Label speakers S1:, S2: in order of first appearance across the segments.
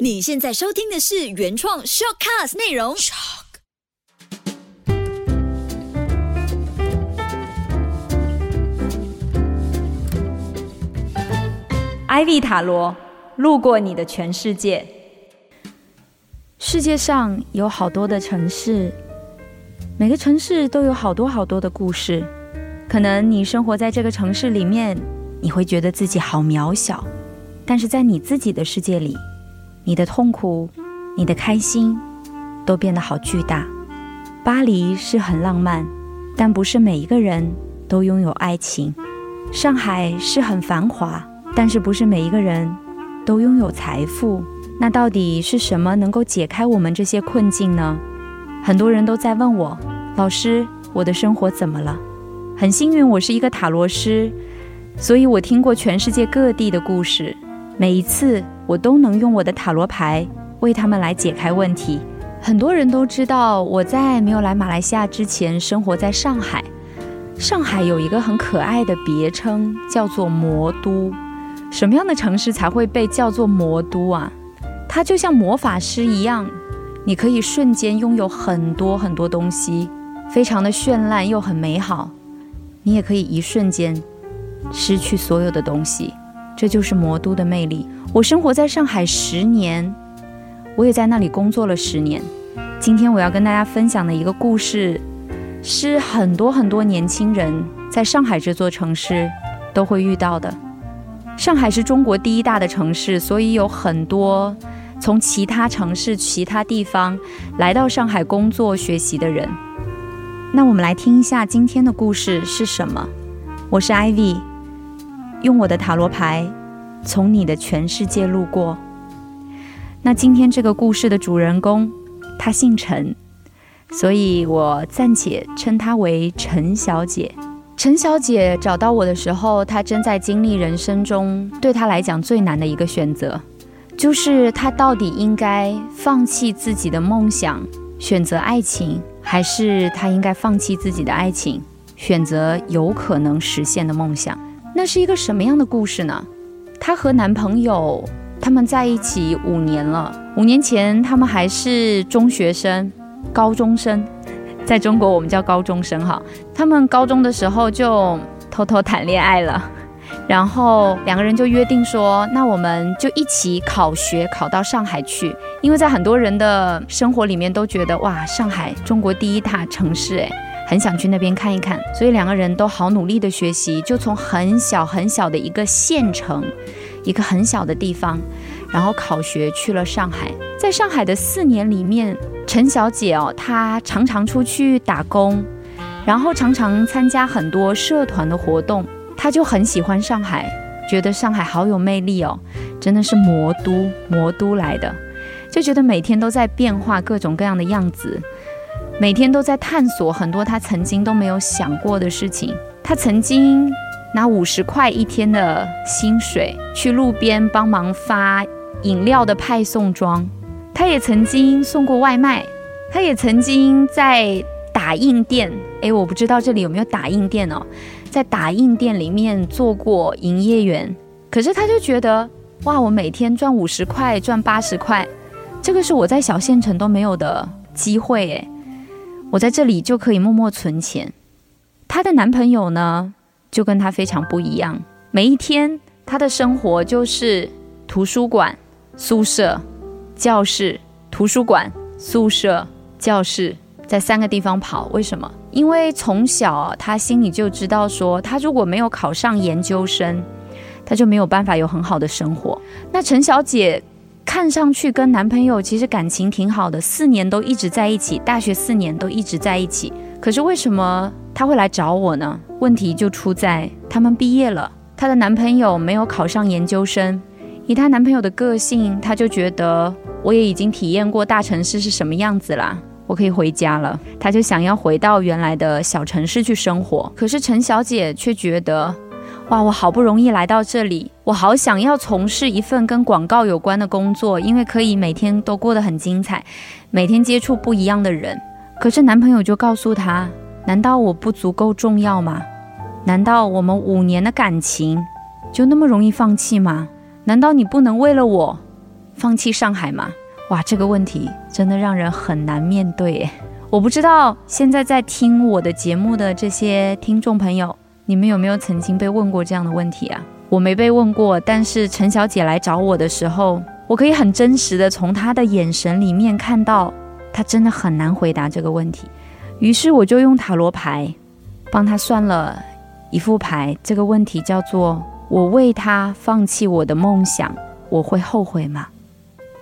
S1: 你现在收听的是原创 shortcast 内容。
S2: iv 塔罗路过你的全世界。世界上有好多的城市，每个城市都有好多好多的故事。可能你生活在这个城市里面，你会觉得自己好渺小，但是在你自己的世界里，你的痛苦、你的开心都变得好巨大。巴黎是很浪漫，但不是每一个人都拥有爱情。上海是很繁华。但是不是每一个人都拥有财富？那到底是什么能够解开我们这些困境呢？很多人都在问我，老师，我的生活怎么了？很幸运，我是一个塔罗师，所以我听过全世界各地的故事，每一次我都能用我的塔罗牌为他们来解开问题。很多人都知道我在没有来马来西亚之前生活在上海，上海有一个很可爱的别称，叫做魔都。什么样的城市才会被叫做魔都啊？它就像魔法师一样，你可以瞬间拥有很多很多东西，非常的绚烂又很美好。你也可以一瞬间失去所有的东西，这就是魔都的魅力。我生活在上海十年，我也在那里工作了十年。今天我要跟大家分享的一个故事，是很多很多年轻人在上海这座城市都会遇到的。上海是中国第一大的城市，所以有很多从其他城市、其他地方来到上海工作、学习的人。那我们来听一下今天的故事是什么？我是 Ivy，用我的塔罗牌从你的全世界路过。那今天这个故事的主人公，她姓陈，所以我暂且称她为陈小姐。陈小姐找到我的时候，她正在经历人生中对她来讲最难的一个选择，就是她到底应该放弃自己的梦想，选择爱情，还是她应该放弃自己的爱情，选择有可能实现的梦想？那是一个什么样的故事呢？她和男朋友他们在一起五年了，五年前他们还是中学生、高中生。在中国，我们叫高中生哈。他们高中的时候就偷偷谈恋爱了，然后两个人就约定说，那我们就一起考学，考到上海去。因为在很多人的生活里面都觉得，哇，上海中国第一大城市，诶，很想去那边看一看。所以两个人都好努力的学习，就从很小很小的一个县城，一个很小的地方，然后考学去了上海。在上海的四年里面。陈小姐哦，她常常出去打工，然后常常参加很多社团的活动。她就很喜欢上海，觉得上海好有魅力哦，真的是魔都，魔都来的，就觉得每天都在变化各种各样的样子，每天都在探索很多他曾经都没有想过的事情。他曾经拿五十块一天的薪水去路边帮忙发饮料的派送装。他也曾经送过外卖，他也曾经在打印店，诶，我不知道这里有没有打印店哦，在打印店里面做过营业员。可是他就觉得，哇，我每天赚五十块，赚八十块，这个是我在小县城都没有的机会，诶，我在这里就可以默默存钱。她的男朋友呢，就跟她非常不一样，每一天她的生活就是图书馆、宿舍。教室、图书馆、宿舍、教室，在三个地方跑。为什么？因为从小她心里就知道，说她如果没有考上研究生，他就没有办法有很好的生活。那陈小姐看上去跟男朋友其实感情挺好的，四年都一直在一起，大学四年都一直在一起。可是为什么他会来找我呢？问题就出在他们毕业了，她的男朋友没有考上研究生。以她男朋友的个性，她就觉得。我也已经体验过大城市是什么样子啦，我可以回家了。她就想要回到原来的小城市去生活。可是陈小姐却觉得，哇，我好不容易来到这里，我好想要从事一份跟广告有关的工作，因为可以每天都过得很精彩，每天接触不一样的人。可是男朋友就告诉她，难道我不足够重要吗？难道我们五年的感情就那么容易放弃吗？难道你不能为了我？放弃上海吗？哇，这个问题真的让人很难面对。我不知道现在在听我的节目的这些听众朋友，你们有没有曾经被问过这样的问题啊？我没被问过，但是陈小姐来找我的时候，我可以很真实的从她的眼神里面看到，她真的很难回答这个问题。于是我就用塔罗牌帮她算了一副牌，这个问题叫做：我为她放弃我的梦想，我会后悔吗？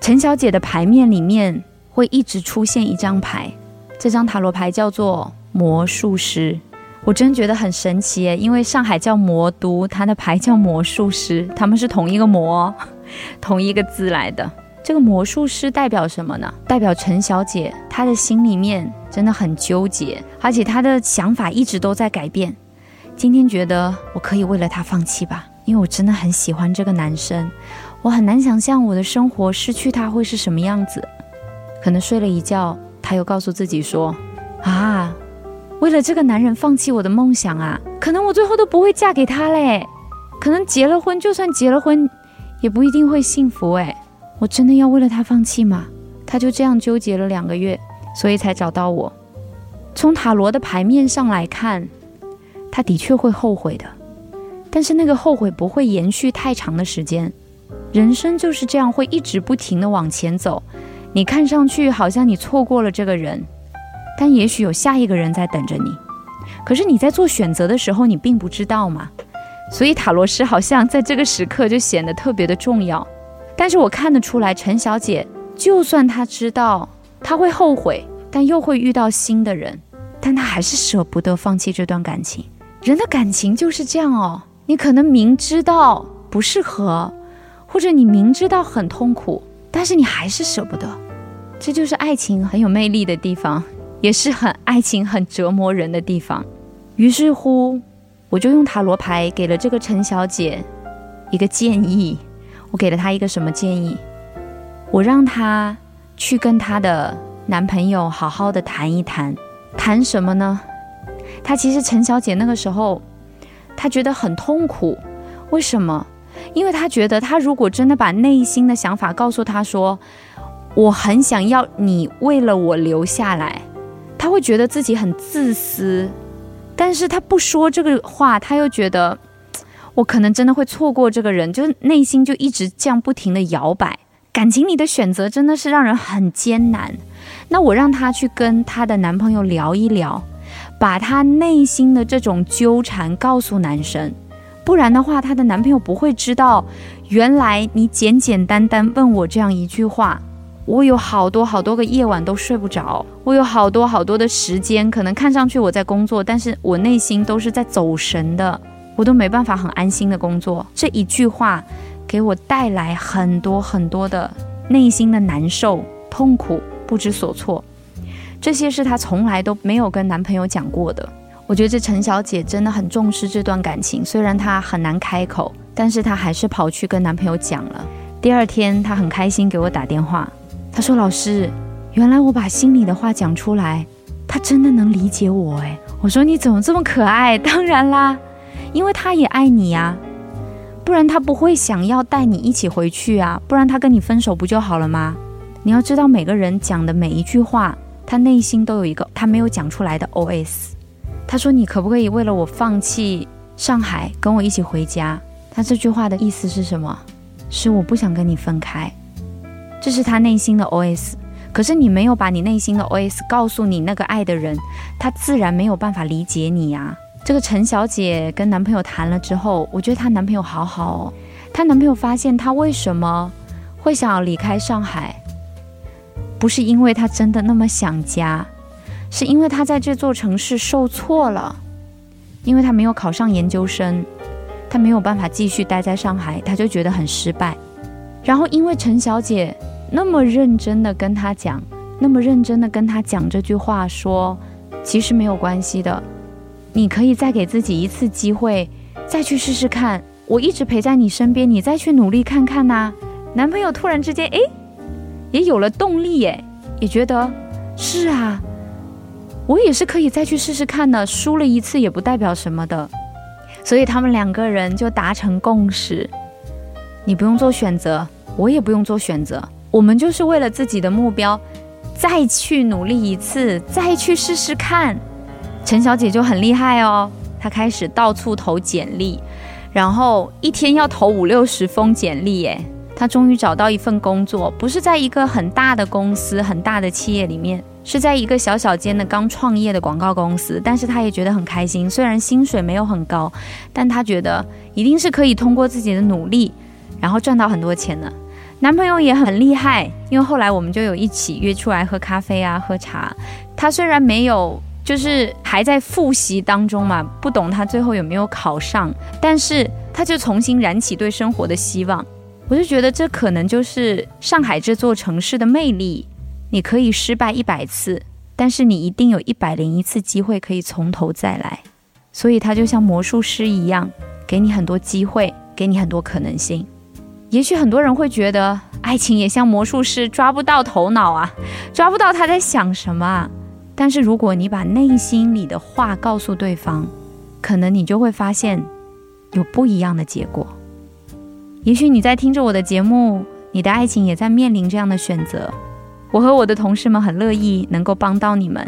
S2: 陈小姐的牌面里面会一直出现一张牌，这张塔罗牌叫做魔术师。我真觉得很神奇耶，因为上海叫魔都，它的牌叫魔术师，他们是同一个魔，同一个字来的。这个魔术师代表什么呢？代表陈小姐她的心里面真的很纠结，而且她的想法一直都在改变。今天觉得我可以为了他放弃吧，因为我真的很喜欢这个男生。我很难想象我的生活失去他会是什么样子。可能睡了一觉，他又告诉自己说：“啊，为了这个男人放弃我的梦想啊，可能我最后都不会嫁给他嘞。可能结了婚，就算结了婚，也不一定会幸福诶，我真的要为了他放弃吗？”他就这样纠结了两个月，所以才找到我。从塔罗的牌面上来看，他的确会后悔的，但是那个后悔不会延续太长的时间。人生就是这样，会一直不停的往前走。你看上去好像你错过了这个人，但也许有下一个人在等着你。可是你在做选择的时候，你并不知道嘛。所以塔罗师好像在这个时刻就显得特别的重要。但是我看得出来，陈小姐就算她知道她会后悔，但又会遇到新的人，但她还是舍不得放弃这段感情。人的感情就是这样哦，你可能明知道不适合。或者你明知道很痛苦，但是你还是舍不得，这就是爱情很有魅力的地方，也是很爱情很折磨人的地方。于是乎，我就用塔罗牌给了这个陈小姐一个建议。我给了她一个什么建议？我让她去跟她的男朋友好好的谈一谈。谈什么呢？她其实陈小姐那个时候，她觉得很痛苦。为什么？因为她觉得，她如果真的把内心的想法告诉他说，我很想要你为了我留下来，他会觉得自己很自私。但是他不说这个话，他又觉得 我可能真的会错过这个人，就内心就一直这样不停的摇摆。感情里的选择真的是让人很艰难。那我让他去跟他的男朋友聊一聊，把他内心的这种纠缠告诉男生。不然的话，她的男朋友不会知道，原来你简简单单问我这样一句话，我有好多好多个夜晚都睡不着，我有好多好多的时间，可能看上去我在工作，但是我内心都是在走神的，我都没办法很安心的工作。这一句话给我带来很多很多的内心的难受、痛苦、不知所措，这些是她从来都没有跟男朋友讲过的。我觉得这陈小姐真的很重视这段感情，虽然她很难开口，但是她还是跑去跟男朋友讲了。第二天，她很开心给我打电话，他说：“老师，原来我把心里的话讲出来，他真的能理解我。”哎，我说你怎么这么可爱？当然啦，因为他也爱你呀，不然他不会想要带你一起回去啊，不然他跟你分手不就好了吗？你要知道，每个人讲的每一句话，他内心都有一个他没有讲出来的 OS。他说：“你可不可以为了我放弃上海，跟我一起回家？”他这句话的意思是什么？是我不想跟你分开，这是他内心的 OS。可是你没有把你内心的 OS 告诉你那个爱的人，他自然没有办法理解你呀。这个陈小姐跟男朋友谈了之后，我觉得她男朋友好好哦。她男朋友发现她为什么会想要离开上海，不是因为她真的那么想家。是因为她在这座城市受挫了，因为她没有考上研究生，她没有办法继续待在上海，她就觉得很失败。然后因为陈小姐那么认真的跟他讲，那么认真的跟他讲这句话，说其实没有关系的，你可以再给自己一次机会，再去试试看。我一直陪在你身边，你再去努力看看呐。男朋友突然之间，哎，也有了动力，耶，也觉得是啊。我也是可以再去试试看的，输了一次也不代表什么的，所以他们两个人就达成共识，你不用做选择，我也不用做选择，我们就是为了自己的目标，再去努力一次，再去试试看。陈小姐就很厉害哦，她开始到处投简历，然后一天要投五六十封简历，耶。她终于找到一份工作，不是在一个很大的公司、很大的企业里面，是在一个小小间的刚创业的广告公司。但是她也觉得很开心，虽然薪水没有很高，但她觉得一定是可以通过自己的努力，然后赚到很多钱的。男朋友也很厉害，因为后来我们就有一起约出来喝咖啡啊、喝茶。他虽然没有，就是还在复习当中嘛，不懂他最后有没有考上，但是他就重新燃起对生活的希望。我就觉得这可能就是上海这座城市的魅力。你可以失败一百次，但是你一定有一百零一次机会可以从头再来。所以他就像魔术师一样，给你很多机会，给你很多可能性。也许很多人会觉得，爱情也像魔术师，抓不到头脑啊，抓不到他在想什么啊。但是如果你把内心里的话告诉对方，可能你就会发现有不一样的结果。也许你在听着我的节目，你的爱情也在面临这样的选择。我和我的同事们很乐意能够帮到你们，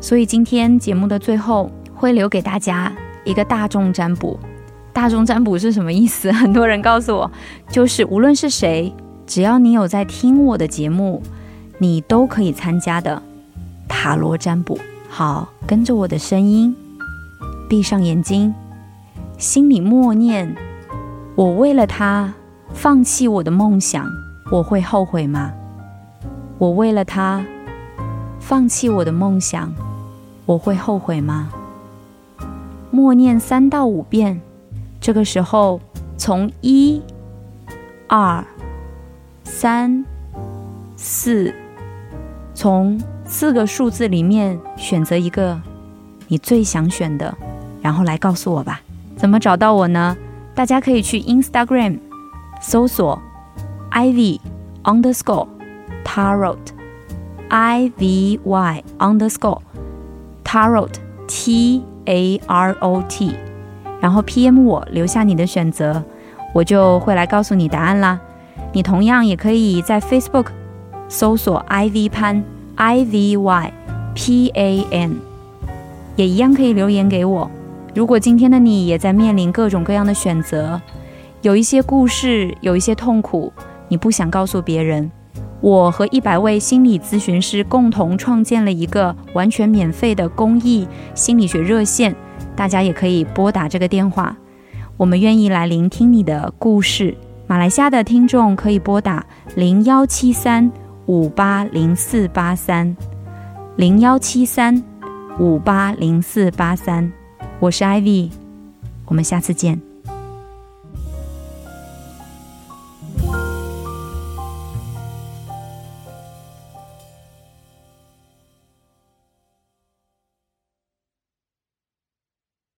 S2: 所以今天节目的最后会留给大家一个大众占卜。大众占卜是什么意思？很多人告诉我，就是无论是谁，只要你有在听我的节目，你都可以参加的塔罗占卜。好，跟着我的声音，闭上眼睛，心里默念。我为了他放弃我的梦想，我会后悔吗？我为了他放弃我的梦想，我会后悔吗？默念三到五遍，这个时候从一、二、三、四，从四个数字里面选择一个你最想选的，然后来告诉我吧。怎么找到我呢？大家可以去 Instagram 搜索 ivy underscore tarot i v y underscore tarot t a r o t，然后 PM 我留下你的选择，我就会来告诉你答案啦。你同样也可以在 Facebook 搜索 ivy 潘 i v y p a n，也一样可以留言给我。如果今天的你也在面临各种各样的选择，有一些故事，有一些痛苦，你不想告诉别人，我和一百位心理咨询师共同创建了一个完全免费的公益心理学热线，大家也可以拨打这个电话，我们愿意来聆听你的故事。马来西亚的听众可以拨打零幺七三五八零四八三零幺七三五八零四八三。我是 Ivy，我们下次见。